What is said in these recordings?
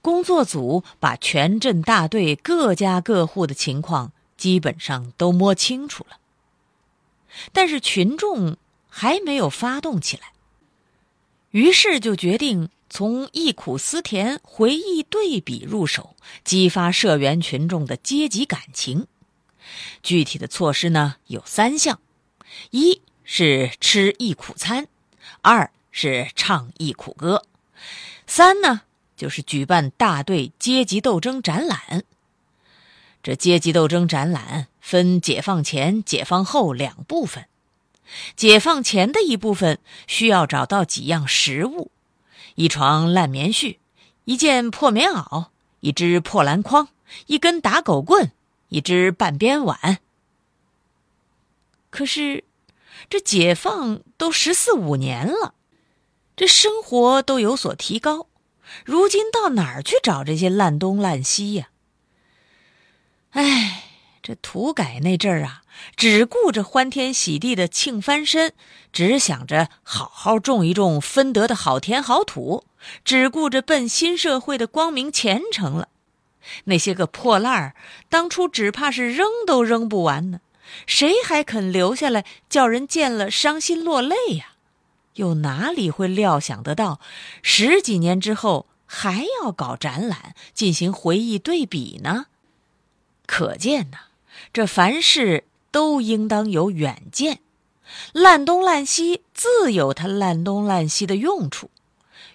工作组把全镇大队各家各户的情况基本上都摸清楚了，但是群众还没有发动起来。于是就决定从忆苦思甜、回忆对比入手，激发社员群众的阶级感情。具体的措施呢有三项：一是吃忆苦餐，二是唱忆苦歌，三呢。就是举办大队阶级斗争展览。这阶级斗争展览分解放前、解放后两部分。解放前的一部分需要找到几样实物：一床烂棉絮，一件破棉袄，一只破篮筐，一根打狗棍，一只半边碗。可是，这解放都十四五年了，这生活都有所提高。如今到哪儿去找这些烂东烂西呀？哎，这土改那阵儿啊，只顾着欢天喜地的庆翻身，只想着好好种一种分得的好田好土，只顾着奔新社会的光明前程了。那些个破烂儿，当初只怕是扔都扔不完呢，谁还肯留下来叫人见了伤心落泪呀？又哪里会料想得到，十几年之后还要搞展览进行回忆对比呢？可见呐，这凡事都应当有远见。烂东烂西自有它烂东烂西的用处，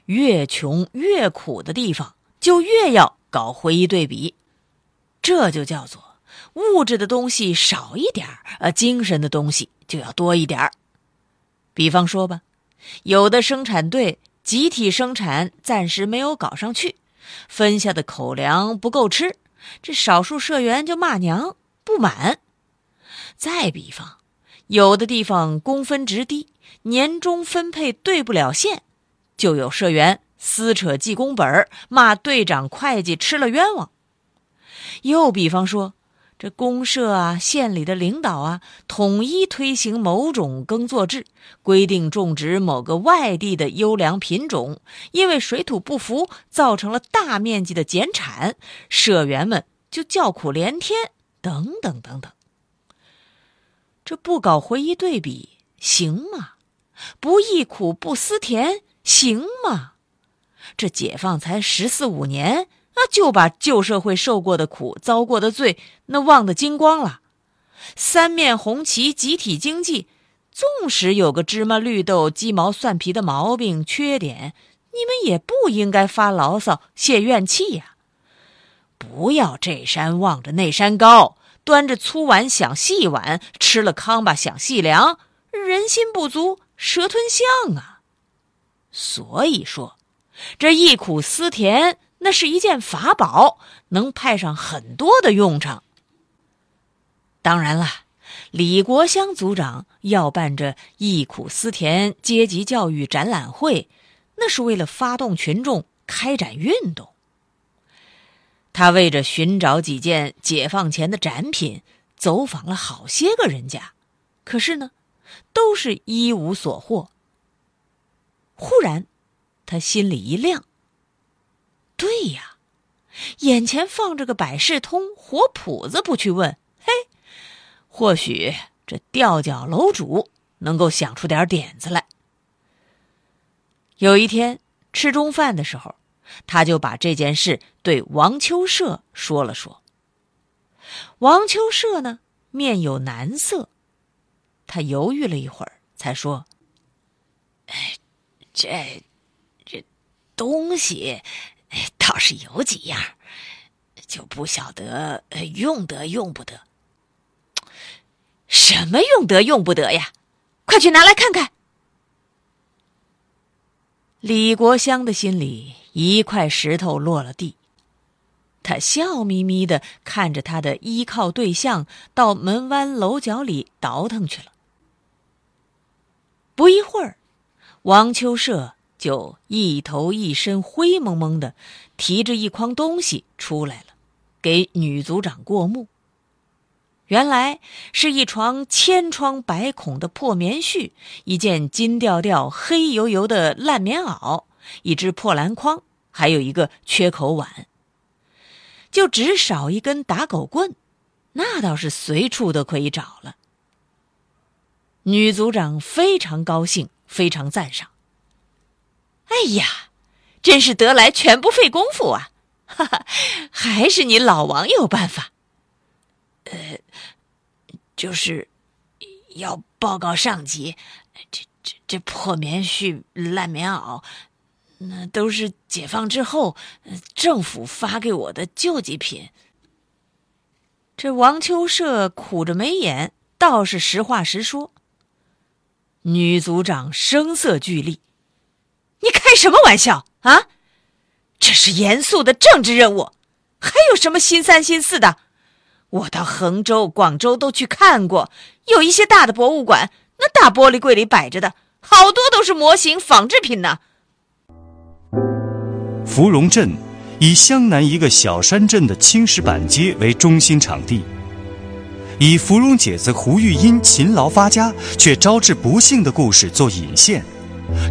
越穷越苦的地方就越要搞回忆对比。这就叫做物质的东西少一点儿，呃，精神的东西就要多一点儿。比方说吧。有的生产队集体生产暂时没有搞上去，分下的口粮不够吃，这少数社员就骂娘不满。再比方，有的地方工分值低，年终分配对不了线，就有社员撕扯记工本骂队长会计吃了冤枉。又比方说。这公社啊，县里的领导啊，统一推行某种耕作制，规定种植某个外地的优良品种，因为水土不服，造成了大面积的减产，社员们就叫苦连天，等等等等。这不搞回忆对比行吗？不忆苦不思甜行吗？这解放才十四五年。那就把旧社会受过的苦、遭过的罪，那忘得精光了。三面红旗，集体经济，纵使有个芝麻绿豆、鸡毛蒜皮的毛病、缺点，你们也不应该发牢骚、泄怨气呀。不要这山望着那山高，端着粗碗想细碗，吃了糠吧想细粮，人心不足蛇吞象啊。所以说，这忆苦思甜。那是一件法宝，能派上很多的用场。当然了，李国香组长要办这忆苦思甜阶级教育展览会，那是为了发动群众开展运动。他为着寻找几件解放前的展品，走访了好些个人家，可是呢，都是一无所获。忽然，他心里一亮。对呀，眼前放着个百事通活谱子，不去问，嘿，或许这吊脚楼主能够想出点点子来。有一天吃中饭的时候，他就把这件事对王秋社说了说。王秋社呢，面有难色，他犹豫了一会儿，才说：“哎，这这东西倒是有几样，就不晓得用得用不得。什么用得用不得呀？快去拿来看看。”李国香的心里一块石头落了地，他笑眯眯的看着他的依靠对象到门湾楼角里倒腾去了。不一会儿，王秋社就一头一身灰蒙蒙的，提着一筐东西出来了，给女组长过目。原来是一床千疮百孔的破棉絮，一件金调调、黑油油的烂棉袄，一只破篮筐，还有一个缺口碗。就只少一根打狗棍，那倒是随处都可以找了。女组长非常高兴，非常赞赏。哎呀，真是得来全不费工夫啊！哈哈，还是你老王有办法。呃，就是要报告上级，这这这破棉絮、烂棉袄，那都是解放之后政府发给我的救济品。这王秋社苦着眉眼，倒是实话实说。女组长声色俱厉：“你开什么玩笑啊？这是严肃的政治任务，还有什么新三新四的？”我到衡州、广州都去看过，有一些大的博物馆，那大玻璃柜里摆着的好多都是模型仿制品呢。芙蓉镇以湘南一个小山镇的青石板街为中心场地，以芙蓉姐子胡玉英勤劳发家却招致不幸的故事做引线，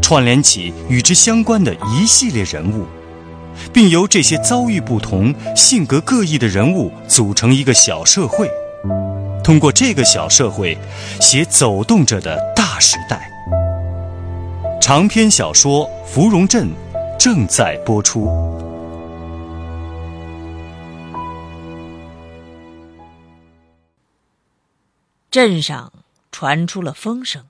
串联起与之相关的一系列人物。并由这些遭遇不同、性格各异的人物组成一个小社会，通过这个小社会，写走动着的大时代。长篇小说《芙蓉镇》正在播出。镇上传出了风声，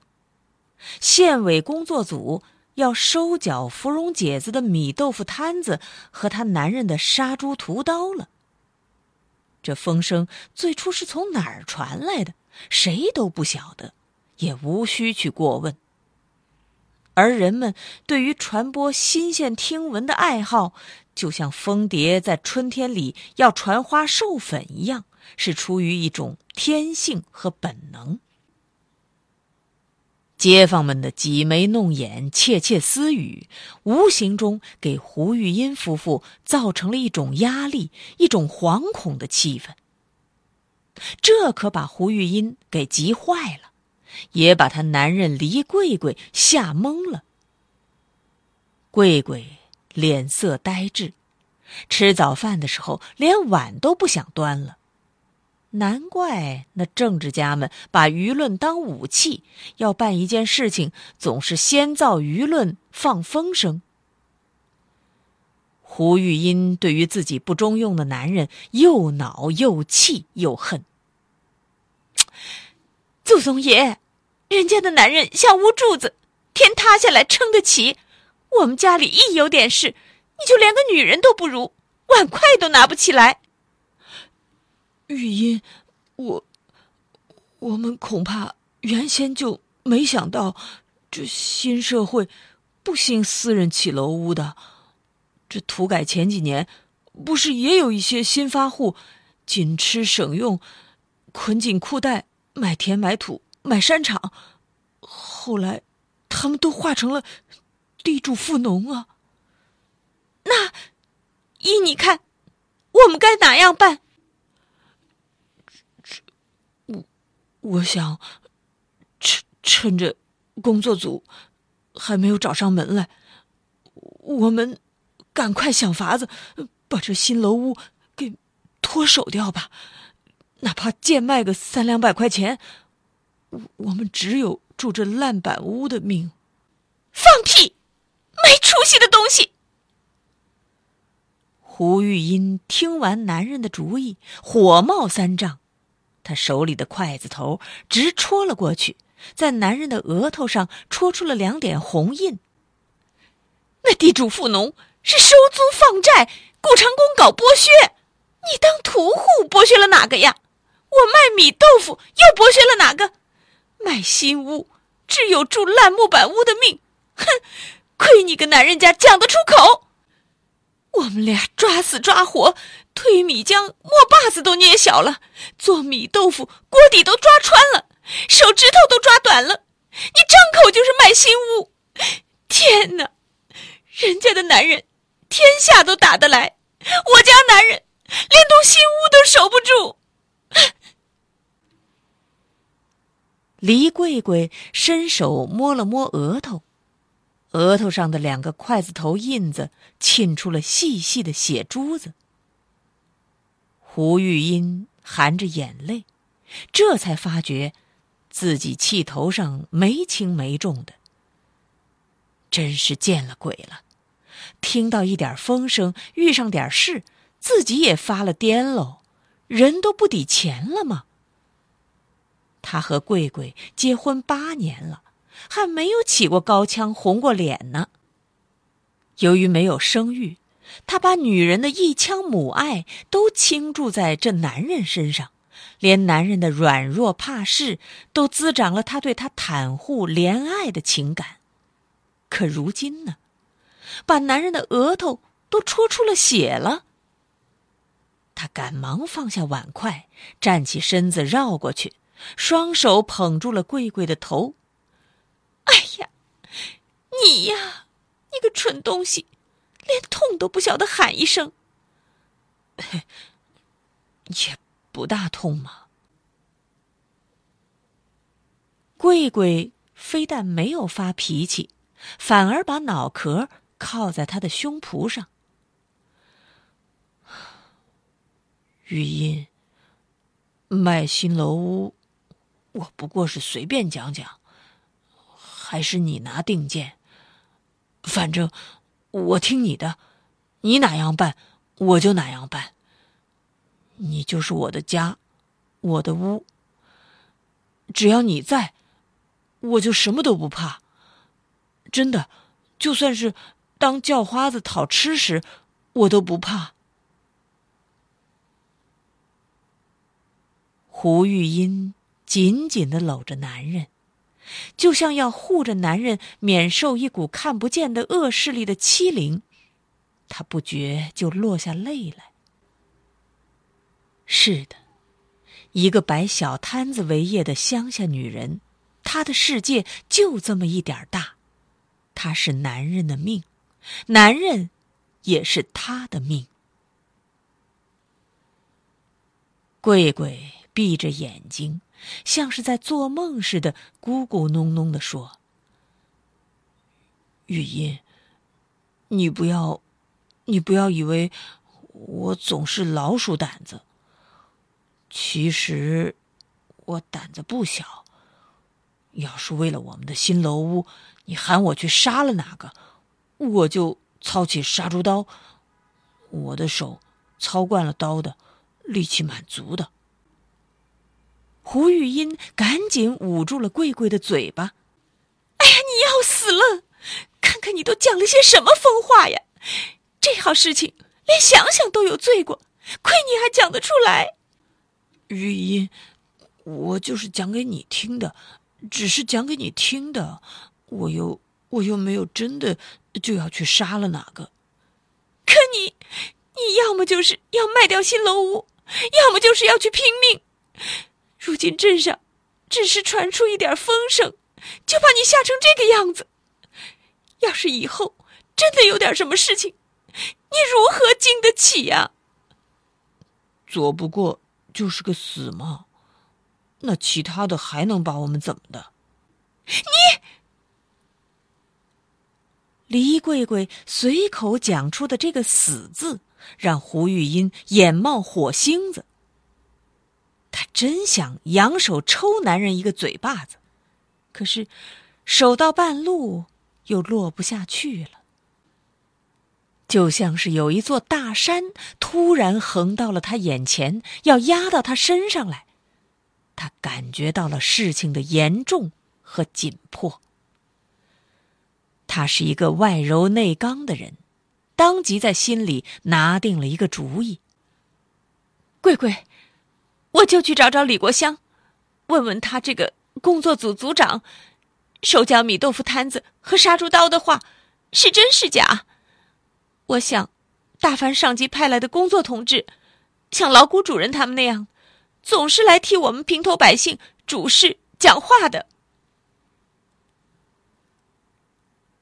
县委工作组。要收缴芙蓉姐子的米豆腐摊子和她男人的杀猪屠刀了。这风声最初是从哪儿传来的？谁都不晓得，也无需去过问。而人们对于传播新鲜听闻的爱好，就像蜂蝶在春天里要传花授粉一样，是出于一种天性和本能。街坊们的挤眉弄眼、窃窃私语，无形中给胡玉英夫妇造成了一种压力、一种惶恐的气氛。这可把胡玉英给急坏了，也把她男人黎桂桂吓懵了。桂桂脸色呆滞，吃早饭的时候连碗都不想端了。难怪那政治家们把舆论当武器，要办一件事情，总是先造舆论，放风声。胡玉英对于自己不中用的男人，又恼又气又恨。祖宗爷，人家的男人像屋柱子，天塌下来撑得起。我们家里一有点事，你就连个女人都不如，碗筷都拿不起来。玉音，我，我们恐怕原先就没想到，这新社会不兴私人起楼屋的。这土改前几年，不是也有一些新发户，紧吃省用，捆紧裤带买田买土买山场，后来他们都化成了地主富农啊。那依你看，我们该哪样办？我想，趁趁着工作组还没有找上门来，我们赶快想法子把这新楼屋给脱手掉吧。哪怕贱卖个三两百块钱，我们只有住这烂板屋的命。放屁！没出息的东西！胡玉英听完男人的主意，火冒三丈，他手里的筷子头直戳了过去，在男人的额头上戳出了两点红印。那地主富农是收租放债，顾长工搞剥削，你当屠户剥削了哪个呀？我卖米豆腐又剥削了哪个？卖新屋只有住烂木板屋的命，哼！亏你个男人家讲得出口。我们俩抓死抓活，推米浆磨把子都捏小了，做米豆腐锅底都抓穿了，手指头都抓短了。你张口就是卖新屋，天哪！人家的男人天下都打得来，我家男人连栋新屋都守不住。黎桂桂伸手摸了摸额头。额头上的两个筷子头印子沁出了细细的血珠子。胡玉英含着眼泪，这才发觉自己气头上没轻没重的，真是见了鬼了！听到一点风声，遇上点事，自己也发了癫喽，人都不抵钱了吗？他和桂桂结婚八年了。还没有起过高腔，红过脸呢。由于没有生育，他把女人的一腔母爱都倾注在这男人身上，连男人的软弱怕事都滋长了他对他袒护怜爱的情感。可如今呢，把男人的额头都戳出了血了。他赶忙放下碗筷，站起身子绕过去，双手捧住了桂桂的头。哎呀，你呀，你个蠢东西，连痛都不晓得喊一声。也不大痛嘛。桂桂非但没有发脾气，反而把脑壳靠在他的胸脯上。玉音，卖新楼屋，我不过是随便讲讲。还是你拿定见。反正我听你的，你哪样办，我就哪样办。你就是我的家，我的屋。只要你在，我就什么都不怕。真的，就算是当叫花子讨吃食，我都不怕。胡玉英紧紧的搂着男人。就像要护着男人免受一股看不见的恶势力的欺凌，他不觉就落下泪来。是的，一个摆小摊子为业的乡下女人，她的世界就这么一点大。她是男人的命，男人也是她的命。贵贵闭着眼睛。像是在做梦似的，咕咕哝哝的说：“玉音，你不要，你不要以为我总是老鼠胆子。其实我胆子不小。要是为了我们的新楼屋，你喊我去杀了哪个，我就操起杀猪刀。我的手操惯了刀的，力气满足的。”胡玉音赶紧捂住了桂桂的嘴巴。“哎呀，你要死了！看看你都讲了些什么疯话呀！这好事情连想想都有罪过，亏你还讲得出来。”玉音，我就是讲给你听的，只是讲给你听的。我又我又没有真的就要去杀了哪个。可你，你要么就是要卖掉新楼屋，要么就是要去拼命。如今镇上只是传出一点风声，就把你吓成这个样子。要是以后真的有点什么事情，你如何经得起呀？左不过就是个死嘛，那其他的还能把我们怎么的？你，黎桂桂随口讲出的这个“死”字，让胡玉音眼冒火星子。他真想扬手抽男人一个嘴巴子，可是手到半路又落不下去了。就像是有一座大山突然横到了他眼前，要压到他身上来。他感觉到了事情的严重和紧迫。他是一个外柔内刚的人，当即在心里拿定了一个主意。贵贵，我就去找找李国香，问问他这个工作组组长，手脚米豆腐摊子和杀猪刀的话，是真是假？我想，大凡上级派来的工作同志，像老谷主任他们那样，总是来替我们平头百姓主事讲话的。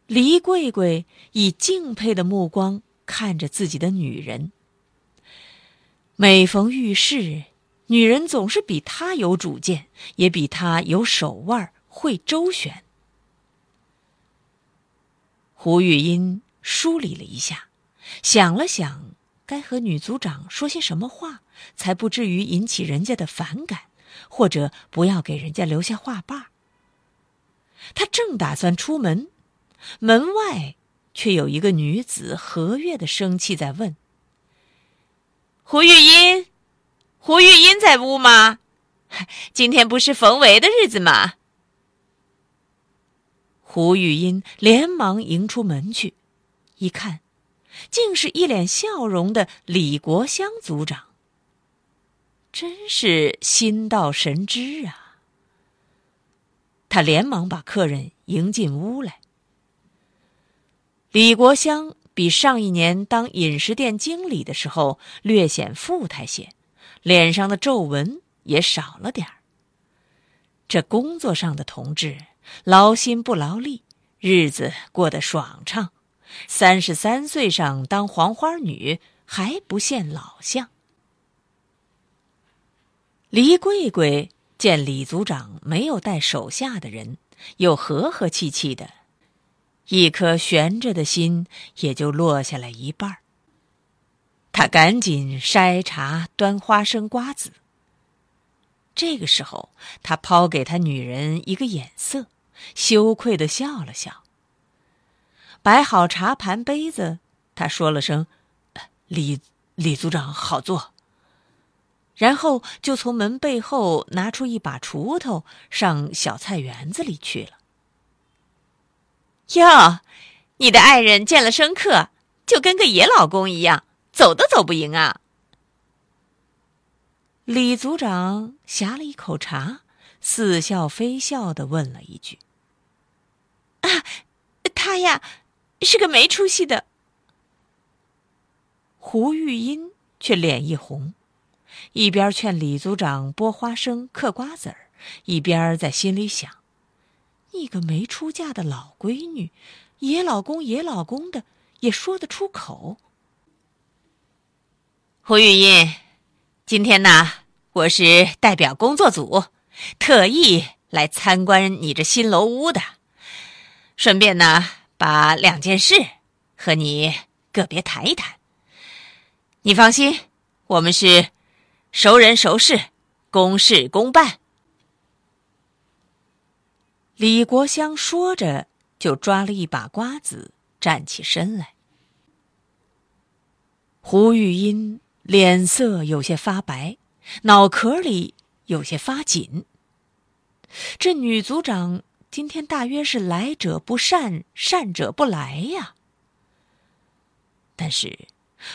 黎桂桂以敬佩的目光看着自己的女人。每逢遇事，女人总是比他有主见，也比他有手腕，会周旋。胡玉英梳理了一下，想了想，该和女组长说些什么话，才不至于引起人家的反感，或者不要给人家留下话瓣。他正打算出门。门外，却有一个女子和悦的生气在问：“胡玉英，胡玉英在屋吗？今天不是冯维的日子吗？”胡玉英连忙迎出门去，一看，竟是一脸笑容的李国香组长。真是心到神知啊！他连忙把客人迎进屋来。李国香比上一年当饮食店经理的时候略显富态些，脸上的皱纹也少了点儿。这工作上的同志劳心不劳力，日子过得爽畅，三十三岁上当黄花女还不现老相。黎桂桂见李组长没有带手下的人，又和和气气的。一颗悬着的心也就落下了一半儿他赶紧筛茶、端花生、瓜子。这个时候，他抛给他女人一个眼色，羞愧的笑了笑。摆好茶盘、杯子，他说了声：“李李组长好坐。”然后就从门背后拿出一把锄头，上小菜园子里去了。哟，你的爱人见了生客，就跟个野老公一样，走都走不赢啊！李组长呷了一口茶，似笑非笑的问了一句：“啊，他呀，是个没出息的。”胡玉英却脸一红，一边劝李组长剥花生、嗑瓜子儿，一边在心里想。你个没出嫁的老闺女，野老公野老公的也说得出口。胡玉英，今天呢，我是代表工作组，特意来参观你这新楼屋的，顺便呢，把两件事和你个别谈一谈。你放心，我们是熟人熟事，公事公办。李国香说着，就抓了一把瓜子，站起身来。胡玉英脸色有些发白，脑壳里有些发紧。这女族长今天大约是来者不善，善者不来呀。但是，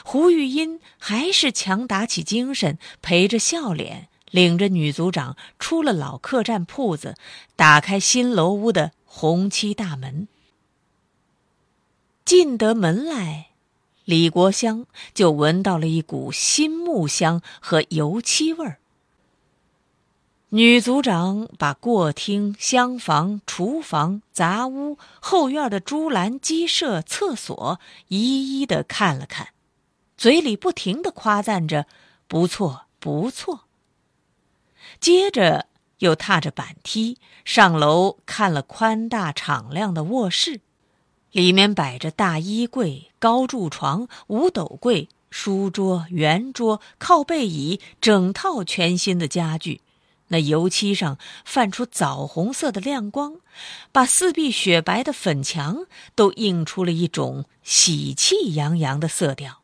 胡玉音还是强打起精神，陪着笑脸。领着女族长出了老客栈铺子，打开新楼屋的红漆大门。进得门来，李国香就闻到了一股新木香和油漆味儿。女组长把过厅、厢房、厨房、杂屋、后院的猪栏、鸡舍、厕所一一的看了看，嘴里不停的夸赞着：“不错，不错。”接着又踏着板梯上楼，看了宽大敞亮的卧室，里面摆着大衣柜、高柱床、五斗柜、书桌、圆桌、靠背椅，整套全新的家具，那油漆上泛出枣红色的亮光，把四壁雪白的粉墙都映出了一种喜气洋洋的色调。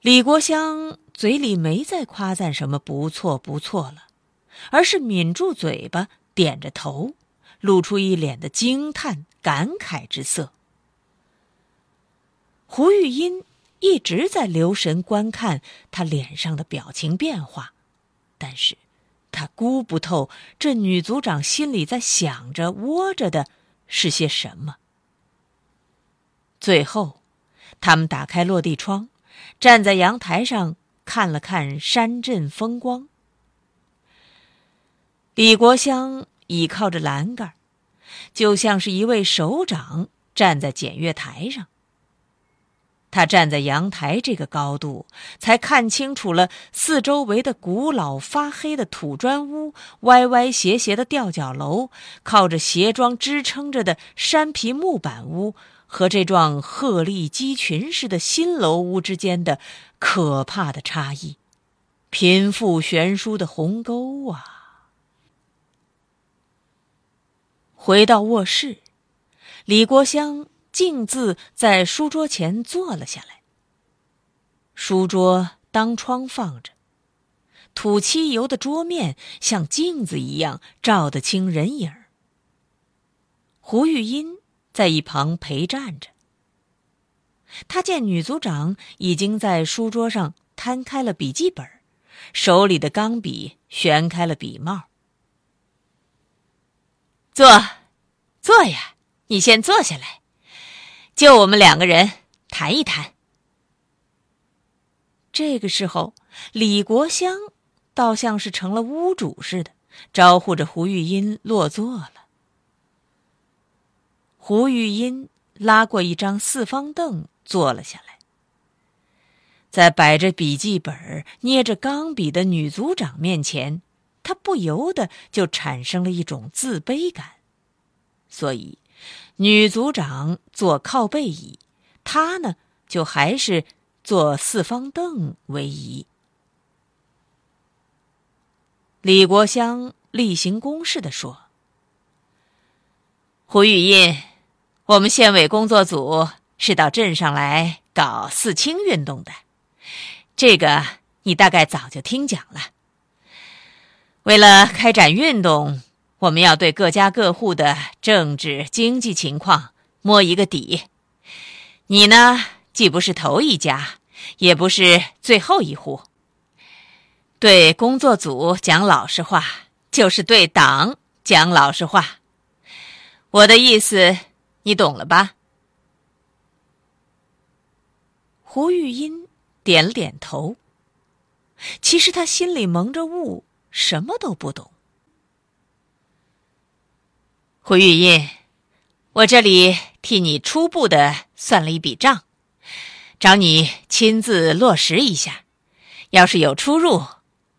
李国香嘴里没再夸赞什么不错不错了，而是抿住嘴巴，点着头，露出一脸的惊叹感慨之色。胡玉音一直在留神观看他脸上的表情变化。但是，他估不透这女族长心里在想着、窝着的是些什么。最后，他们打开落地窗，站在阳台上看了看山镇风光。李国香倚靠着栏杆，就像是一位首长站在检阅台上。他站在阳台这个高度，才看清楚了四周围的古老发黑的土砖屋、歪歪斜斜的吊脚楼、靠着斜桩支撑着的山皮木板屋和这幢鹤立鸡群似的新楼屋之间的可怕的差异，贫富悬殊的鸿沟啊！回到卧室，李国香。径自在书桌前坐了下来。书桌当窗放着，土漆油的桌面像镜子一样照得清人影儿。胡玉音在一旁陪站着。他见女组长已经在书桌上摊开了笔记本，手里的钢笔旋开了笔帽。坐，坐呀，你先坐下来。就我们两个人谈一谈。这个时候，李国香倒像是成了屋主似的，招呼着胡玉音落座了。胡玉音拉过一张四方凳坐了下来，在摆着笔记本、捏着钢笔的女组长面前，他不由得就产生了一种自卑感，所以。女组长坐靠背椅，他呢就还是坐四方凳为宜。李国香例行公事的说：“胡玉印，我们县委工作组是到镇上来搞四清运动的，这个你大概早就听讲了。为了开展运动。”我们要对各家各户的政治经济情况摸一个底。你呢，既不是头一家，也不是最后一户。对工作组讲老实话，就是对党讲老实话。我的意思，你懂了吧？胡玉音点了点头。其实他心里蒙着雾，什么都不懂。胡玉印，我这里替你初步的算了一笔账，找你亲自落实一下。要是有出入，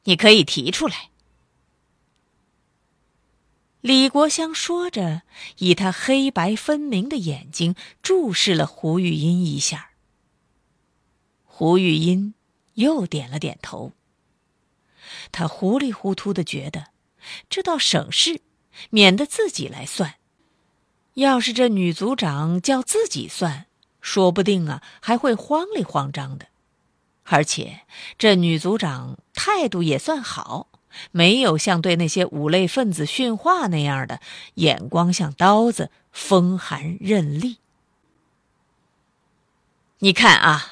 你可以提出来。李国香说着，以他黑白分明的眼睛注视了胡玉音一下。胡玉音又点了点头。他糊里糊涂的觉得，这倒省事。免得自己来算，要是这女组长叫自己算，说不定啊还会慌里慌张的。而且这女组长态度也算好，没有像对那些五类分子训话那样的眼光像刀子，风寒刃利。你看啊，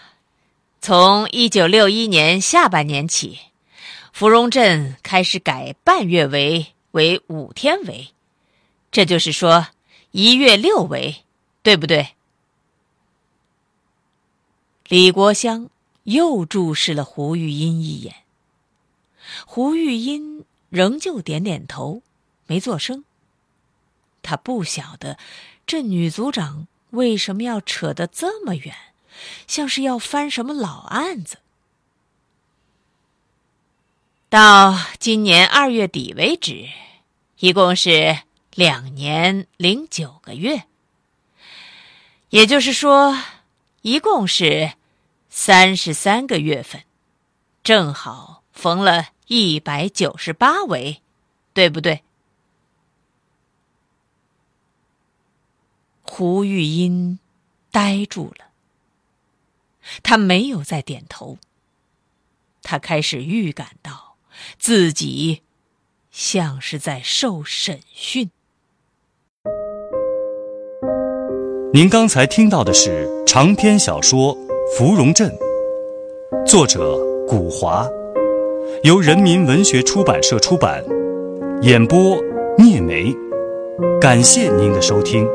从一九六一年下半年起，芙蓉镇开始改半月为。为五天为，这就是说一月六为，对不对？李国香又注视了胡玉音一眼，胡玉音仍旧点点头，没作声。他不晓得这女组长为什么要扯得这么远，像是要翻什么老案子。到今年二月底为止，一共是两年零九个月，也就是说，一共是三十三个月份，正好缝了一百九十八围，对不对？胡玉音呆住了，他没有再点头。他开始预感到自己像是在受审讯。您刚才听到的是长篇小说《芙蓉镇》，作者古华，由人民文学出版社出版，演播聂梅。感谢您的收听。